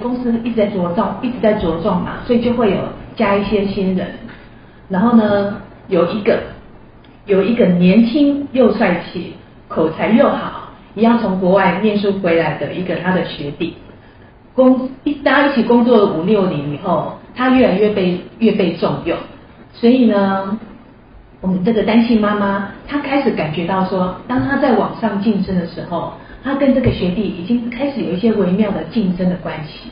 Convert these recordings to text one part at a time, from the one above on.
公司一直在茁壮，一直在茁壮嘛，所以就会有加一些新人。然后呢，有一个有一个年轻又帅气、口才又好，一样从国外念书回来的一个他的学弟。工一大家一起工作了五六年以后，他越来越被越被重用，所以呢，我们这个单亲妈妈，她开始感觉到说，当她在网上竞争的时候，他跟这个学弟已经开始有一些微妙的竞争的关系。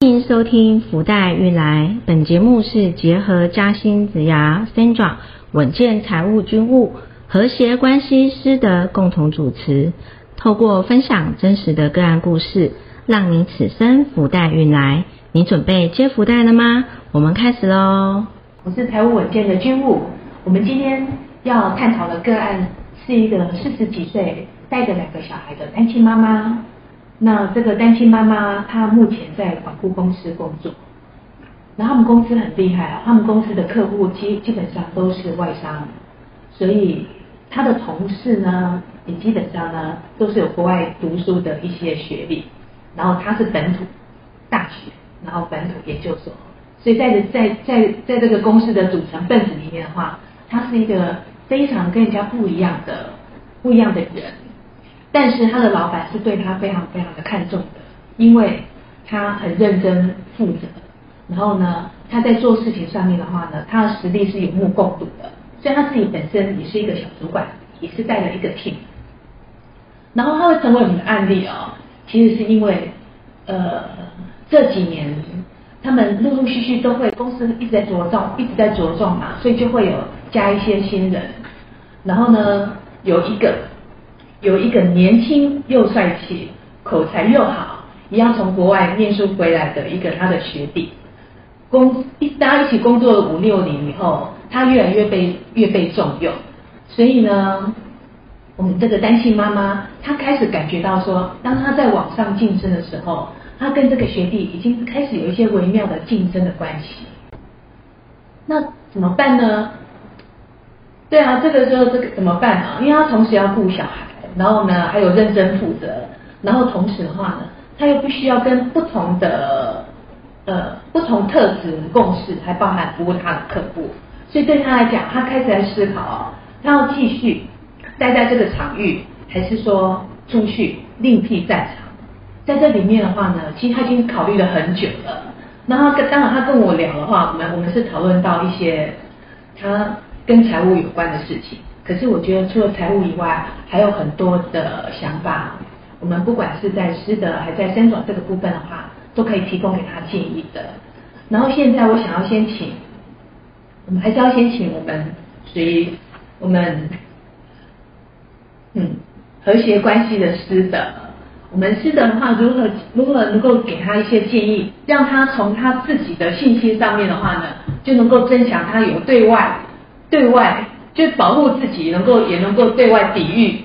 欢迎收听福袋运来，本节目是结合嘉兴子牙 Sandra 稳健财务军务和谐关系师的共同主持，透过分享真实的个案故事，让你此生福袋运来。你准备接福袋了吗？我们开始喽！我是财务稳健的军务，我们今天要探讨的个案是一个四十几岁带着两个小孩的单亲妈妈。那这个单亲妈妈，她目前在广告公司工作，然后他们公司很厉害啊，他们公司的客户基基本上都是外商，所以她的同事呢，也基本上呢都是有国外读书的一些学历，然后她是本土大学，然后本土研究所，所以在在在在这个公司的组成分子里面的话，他是一个非常跟人家不一样的不一样的人。但是他的老板是对他非常非常的看重的，因为他很认真负责，然后呢，他在做事情上面的话呢，他的实力是有目共睹的，所以他自己本身也是一个小主管，也是带了一个 team，然后他会成为我们的案例哦，其实是因为呃这几年他们陆陆续续都会公司一直在茁壮，一直在茁壮嘛，所以就会有加一些新人，然后呢有一个。有一个年轻又帅气、口才又好，一样从国外念书回来的一个他的学弟，工一大家一起工作了五六年以后，他越来越被越被重用，所以呢，我们这个单亲妈妈，她开始感觉到说，当她在网上竞争的时候，他跟这个学弟已经开始有一些微妙的竞争的关系，那怎么办呢？对啊，这个时候这个怎么办啊？因为他同时要顾小孩。然后呢，还有认真负责，然后同时的话呢，他又必须要跟不同的呃不同特质共事，还包含服务他的客户，所以对他来讲，他开始在思考，他要继续待在这个场域，还是说出去另辟战场？在这里面的话呢，其实他已经考虑了很久了。然后跟当然他跟我聊的话，我们我们是讨论到一些他跟财务有关的事情。可是我觉得除了财务以外，还有很多的想法。我们不管是在师德还在三转这个部分的话，都可以提供给他建议的。然后现在我想要先请，我们还是要先请我们属于我们嗯和谐关系的师德。我们师德的话，如何如何能够给他一些建议，让他从他自己的信心上面的话呢，就能够增强他有对外对外。就保护自己，能够也能够对外抵御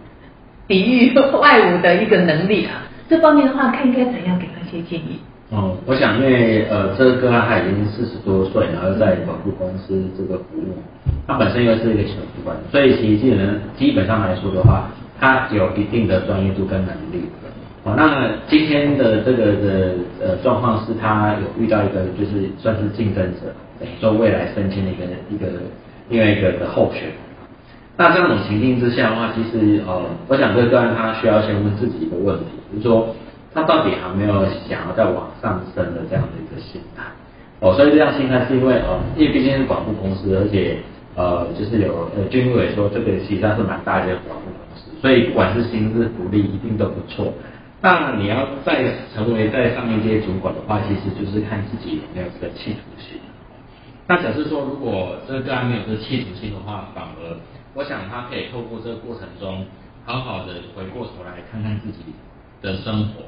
抵御外侮的一个能力啊。这方面的话，看应该怎样给他一些建议。哦，我想因为呃，这个哥他已经四十多岁，然后在保护公司这个服务，他本身又是一个小主管，所以其实，基本上来说的话，他有一定的专业度跟能力。哦，那今天的这个的呃状况是他有遇到一个就是算是竞争者，做未来升迁的一个一个。另外一个的候选，那这样种情境之下的话，其实呃，我想这段他需要先问自己一个问题，就是说他到底还没有想要再往上升的这样的一个心态哦，所以这样心态是因为呃，因为毕竟是广播公司，而且呃，就是有呃，军委说这个实际上是蛮大的广告公司，所以不管是薪资福利一定都不错。那你要再成为在上面这些主管的话，其实就是看自己有没有这个企图心。那假设说，如果这个个案没有这个企图心的话，反而我想他可以透过这个过程中，好好的回过头来看看自己的生活，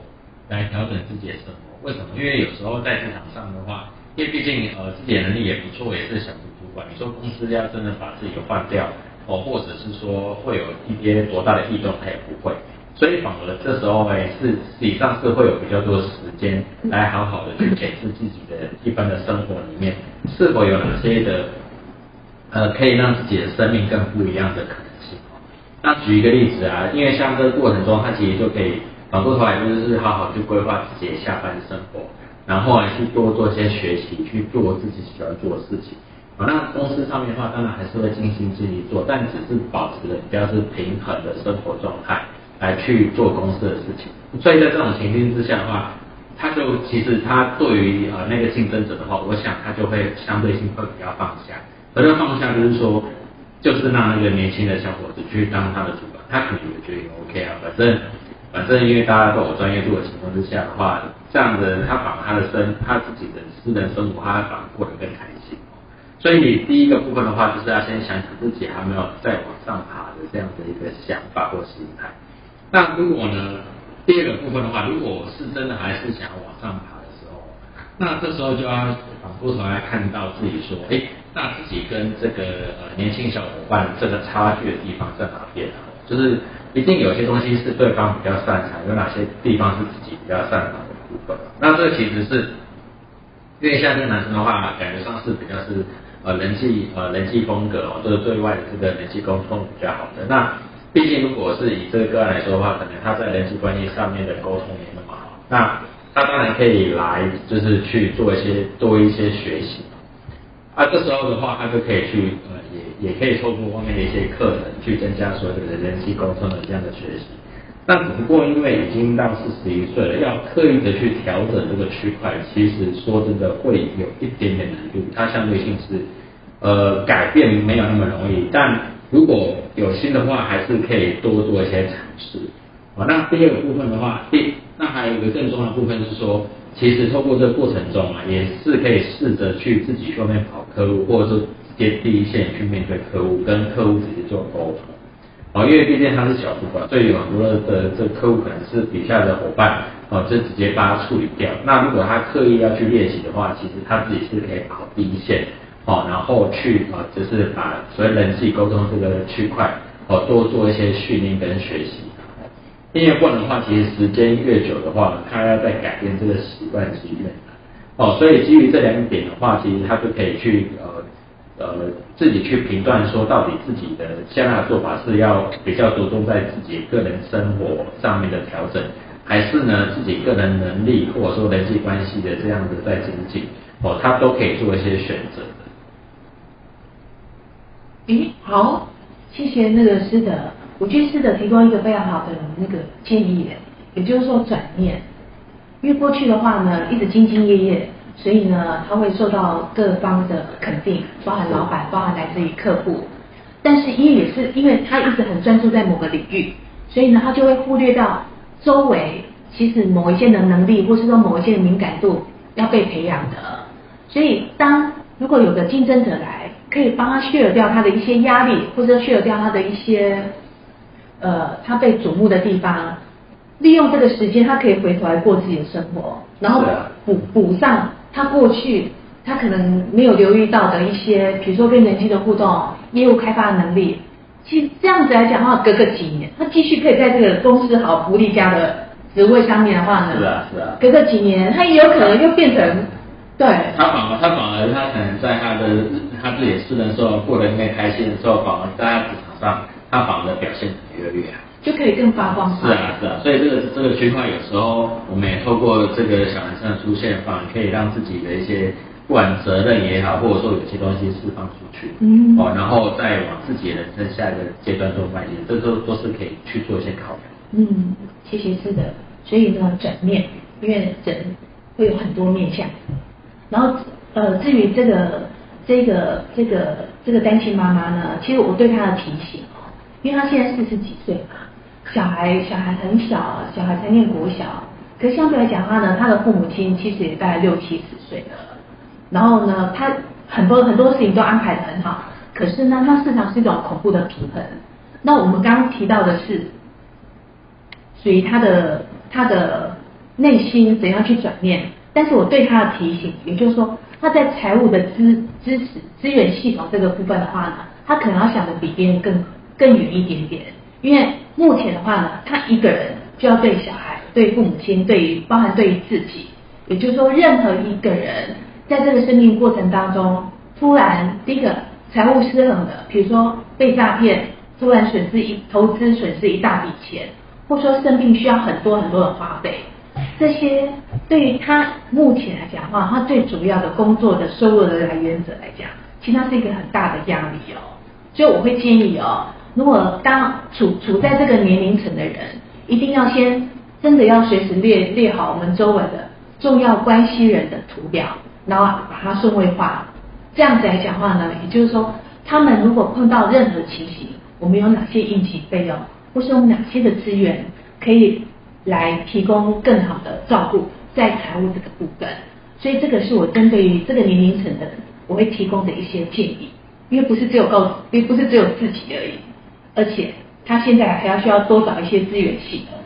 来调整自己的生活。为什么？因为有时候在职场上的话，因为毕竟呃自己的能力也不错，也是小主管。你说公司要真的把自己换掉，哦，或者是说会有一些多大的异动，他也不会。所以反而这时候呢，是实际上是会有比较多的时间来好好的去检视自己的一般的生活里面，是否有哪些的呃可以让自己的生命更不一样的可能性。那举一个例子啊，因为像这个过程中，他其实就可以反过头来就是好好去规划自己的下班生活，然后来去多做一些学习，去做自己喜欢做的事情。啊，那公司上面的话，当然还是会尽心尽力做，但只是保持的比较是平衡的生活状态来去做公司的事情。所以在这种情境之下的话，他就其实他对于呃那个竞争者的话，我想他就会相对性会比较放下。而这个放下就是说，就是让那个年轻的小伙子去当他的主管，他可能也觉得 OK 啊，反正反正因为大家都有专业度的情况之下的话，这样的他把他的生他自己的私人生活，他反而过得更开心。所以第一个部分的话，就是要先想想自己还没有再往上爬的这样的一个想法或心态。那如果呢，第二个部分的话，如果是真的还是想要往上爬的时候，那这时候就要反过头来看到自己说，哎，那自己跟这个呃年轻小伙伴这个差距的地方在哪边啊？就是一定有些东西是对方比较擅长，有哪些地方是自己比较擅长的部分。那这其实是因为像这个男生的话，感觉上是比较是。呃，人际呃人际风格哦，就是对外的这个人际沟通比较好的。那毕竟如果是以这个个案来说的话，可能他在人际关系上面的沟通没那么好。那他当然可以来，就是去做一些多一些学习。啊，这时候的话，他就可以去呃，也也可以透过外面的一些课程去增加所有的人际沟通的这样的学习。那只不过因为已经到四十一岁了，要刻意的去调整这个区块，其实说真的会有一点点难度。它相对性是呃改变没有那么容易，但如果有心的话，还是可以多做一些尝试。啊，那第二个部分的话，第那还有一个更重要的部分是说，其实透过这个过程中啊，也是可以试着去自己去外面跑客户，或者是接第一线去面对客户，跟客户直接做沟通。哦，因为毕竟他是小主管，所以有很多的这客户可能是底下的伙伴，哦，就直接把他处理掉。那如果他刻意要去练习的话，其实他自己是可以跑第一线，哦，然后去啊，就是把所谓人际沟通这个区块，哦，多做一些训练跟学习。因为不然的话，其实时间越久的话，他要再改变这个习惯是越难。哦，所以基于这两点的话，其实他就可以去呃。自己去评断说，到底自己的现在的做法是要比较着重在自己个人生活上面的调整，还是呢自己个人能力或者说人际关系的这样子在精进，哦，他都可以做一些选择的。诶，好，谢谢那个师德，我觉得师德提供一个非常好的那个建议，也就是说转念，因为过去的话呢，一直兢兢业业。所以呢，他会受到各方的肯定，包含老板，包含来自于客户。但是因为也是因为他一直很专注在某个领域，所以呢，他就会忽略到周围其实某一些的能力，或是说某一些的敏感度要被培养的。所以当如果有个竞争者来，可以帮他削掉他的一些压力，或者削掉他的一些呃他被瞩目的地方，利用这个时间，他可以回头来过自己的生活，然后补补上。他过去他可能没有留意到的一些，比如说跟人机的互动、业务开发能力，其实这样子来讲的话，隔个几年，他继续可以在这个公司好福利家的职位上面的话呢，是啊是啊，隔个几年，他也有可能又变成对。他反而他反而他可能在他的他自己私人时候过得应该开心的时候，反而在职场上他反而表现越来越好。就可以更发光。是啊，是啊，所以这个这个区块有时候我们也透过这个小男生的出现，反而可以让自己的一些不管责任也好，或者说有些东西释放出去，嗯，哦，然后再往自己的人生下一个阶段做迈进，这都都是可以去做一些考量。嗯，其实是的，所以呢，转面，因为人会有很多面相，然后呃，至于这个这个这个这个单亲妈妈呢，其实我对她的提醒哦，因为她现在四十几岁嘛。小孩小孩很小，小孩才念国小，可相对来讲的话呢，他的父母亲其实也大概六七十岁了。然后呢，他很多很多事情都安排的很好，可是呢，那市场是一种恐怖的平衡。那我们刚刚提到的是，属于他的他的内心怎样去转念？但是我对他的提醒，也就是说，他在财务的支支持资源系统这个部分的话呢，他可能要想的比别人更更远一点点，因为。目前的话呢，他一个人就要对小孩、对父母亲、对于包含对于自己，也就是说，任何一个人在这个生命过程当中，突然第一个财务失衡的，比如说被诈骗，突然损失一投资损失一大笔钱，或说生病需要很多很多的花费，这些对于他目前来讲的话，他最主要的工作的收入的来源者来讲，其实他是一个很大的压力哦。所以我会建议哦，如果当处处在这个年龄层的人，一定要先真的要随时列列好我们周围的重要关系人的图表，然后把它顺位化。这样子来讲话呢，也就是说，他们如果碰到任何情形，我们有哪些应急费用，或是有哪些的资源可以来提供更好的照顾在财务这个部分。所以这个是我针对于这个年龄层的，我会提供的一些建议。因为不是只有告，也不是只有自己而已，而且他现在还要需要多找一些资源系统。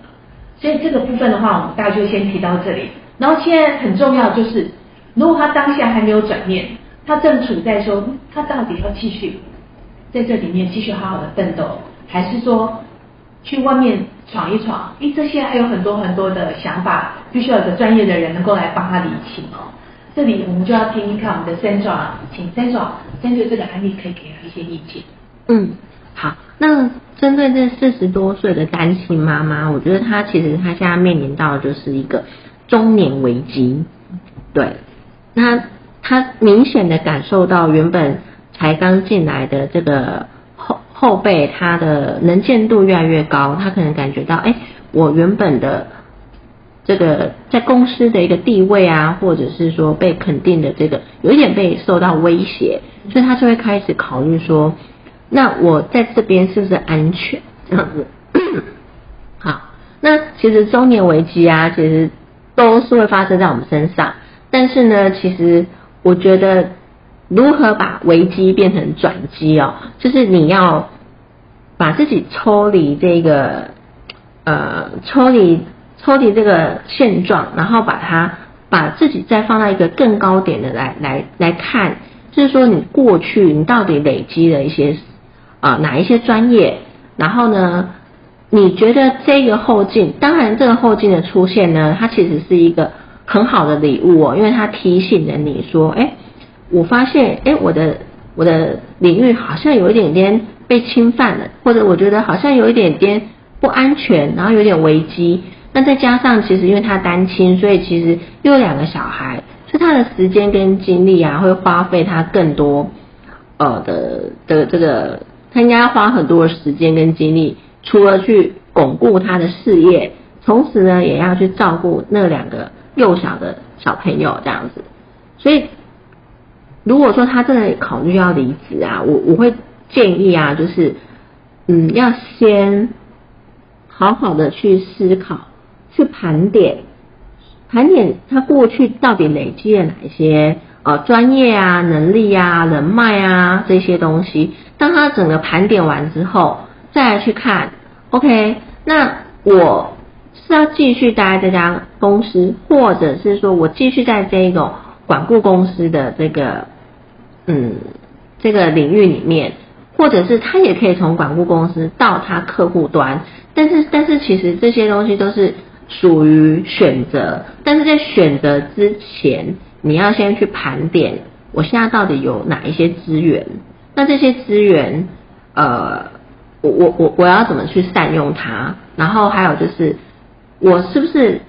所以这个部分的话，我们大家就先提到这里。然后现在很重要就是，如果他当下还没有转念。他正处在说，他到底要继续在这里面继续好好的奋斗，还是说去外面闯一闯？因为这些还有很多很多的想法，必须要有个专业的人能够来帮他理清哦。这里我们就要听一看我们的 Sandra，请 Sandra 针对这个案例可以给他一些意见。嗯，好，那针对这四十多岁的单亲妈妈，我觉得她其实她现在面临到的就是一个中年危机，对，那。她明显的感受到，原本才刚进来的这个后后辈，她的能见度越来越高。她可能感觉到，哎，我原本的这个在公司的一个地位啊，或者是说被肯定的这个，有一点被受到威胁，所以他就会开始考虑说，那我在这边是不是安全？这样子。好，那其实中年危机啊，其实都是会发生在我们身上，但是呢，其实。我觉得如何把危机变成转机哦，就是你要把自己抽离这个呃抽离抽离这个现状，然后把它把自己再放到一个更高点的来来来看，就是说你过去你到底累积了一些啊哪一些专业，然后呢，你觉得这个后劲，当然这个后劲的出现呢，它其实是一个。很好的礼物哦，因为他提醒了你说，哎，我发现，哎，我的我的领域好像有一点点被侵犯了，或者我觉得好像有一点点不安全，然后有点危机。那再加上其实因为他单亲，所以其实又有两个小孩，所以他的时间跟精力啊，会花费他更多呃的的这个，他应该要花很多的时间跟精力，除了去巩固他的事业，同时呢，也要去照顾那两个。幼小的小朋友这样子，所以如果说他真的考虑要离职啊，我我会建议啊，就是嗯，要先好好的去思考，去盘点，盘点他过去到底累积了哪一些呃专业啊、能力啊、人脉啊这些东西。当他整个盘点完之后，再来去看，OK，那我。是要继续待在这家公司，或者是说我继续在这种管顾公司的这个嗯这个领域里面，或者是他也可以从管顾公司到他客户端，但是但是其实这些东西都是属于选择，但是在选择之前，你要先去盘点我现在到底有哪一些资源，那这些资源呃我我我我要怎么去善用它，然后还有就是。我是不是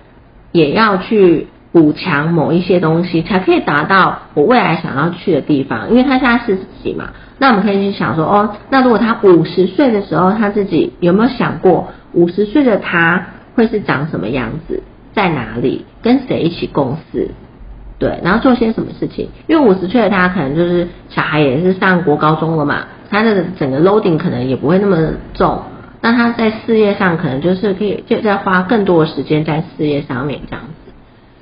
也要去补强某一些东西，才可以达到我未来想要去的地方？因为他现在四十几嘛，那我们可以去想说，哦，那如果他五十岁的时候，他自己有没有想过，五十岁的他会是长什么样子，在哪里，跟谁一起共事？对，然后做些什么事情？因为五十岁的他可能就是小孩也是上国高中了嘛，他的整个 loading 可能也不会那么重。那他在事业上可能就是可以就在花更多的时间在事业上面这样子，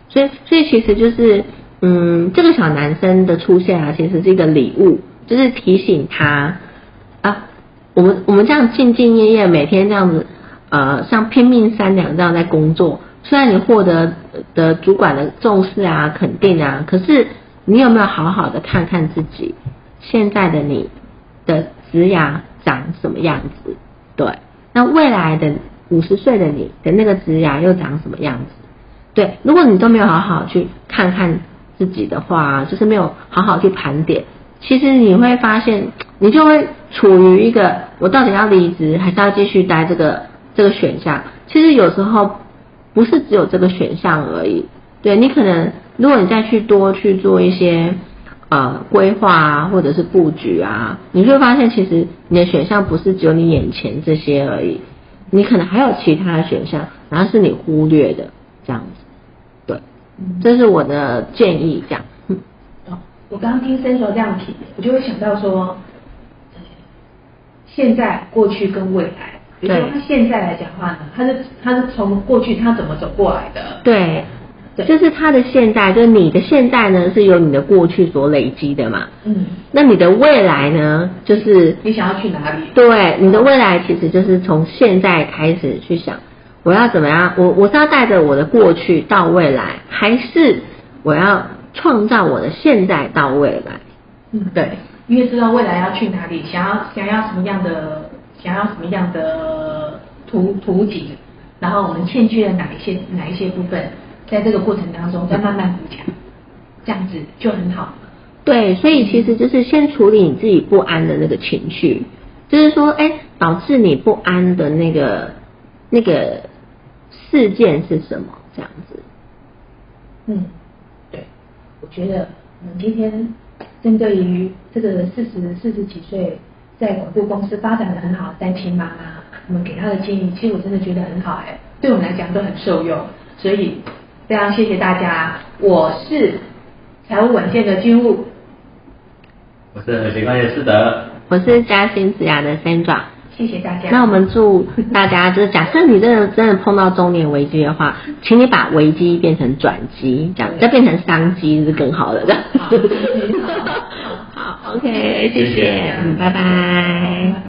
所以所以其实就是嗯，这个小男生的出现啊，其实是一个礼物，就是提醒他啊，我们我们这样兢兢业业每天这样子呃，像拼命三两这样在工作，虽然你获得的主管的重视啊、肯定啊，可是你有没有好好的看看自己现在的你的职涯长什么样子？对。那未来的五十岁的你的那个职涯又长什么样子？对，如果你都没有好好去看看自己的话，就是没有好好去盘点，其实你会发现，你就会处于一个我到底要离职还是要继续待这个这个选项。其实有时候不是只有这个选项而已，对你可能如果你再去多去做一些呃规划啊，或者是布局啊，你会发现其实你的选项不是只有你眼前这些而已，你可能还有其他的选项，然后是你忽略的这样子。对，这是我的建议，这样。我刚刚听森卓这样提，我就会想到说，现在、过去跟未来。比如说对他现在来讲话呢，他是他是从过去他怎么走过来的？对，对就是他的现在，就是你的现在呢是由你的过去所累积的嘛。嗯，那你的未来呢，就是你想要去哪里？对你的未来其实就是从现在开始去想，我要怎么样？我我是要带着我的过去到未来，还是我要创造我的现在到未来？嗯，对，因为知道未来要去哪里，想要想要什么样的，想要什么样的图图景，然后我们欠缺了哪一些哪一些部分，在这个过程当中再慢慢补强，这样子就很好。对，所以其实就是先处理你自己不安的那个情绪，就是说，哎，导致你不安的那个那个事件是什么？这样子。嗯，对，我觉得我们今天针对于这个四十四十几岁在广播公司发展的很好的单亲妈妈，我们给她的建议，其实我真的觉得很好哎，对我们来讲都很受用，所以非常谢谢大家。我是财务稳健的军务，我是和谐关系的师德。我是嘉兴子雅的 Sandra。谢谢大家。那我们祝大家，就是假设你真的真的碰到中年危机的话，请你把危机变成转机，这样再变成商机是更好的。这样，OK，谢谢，嗯，拜拜。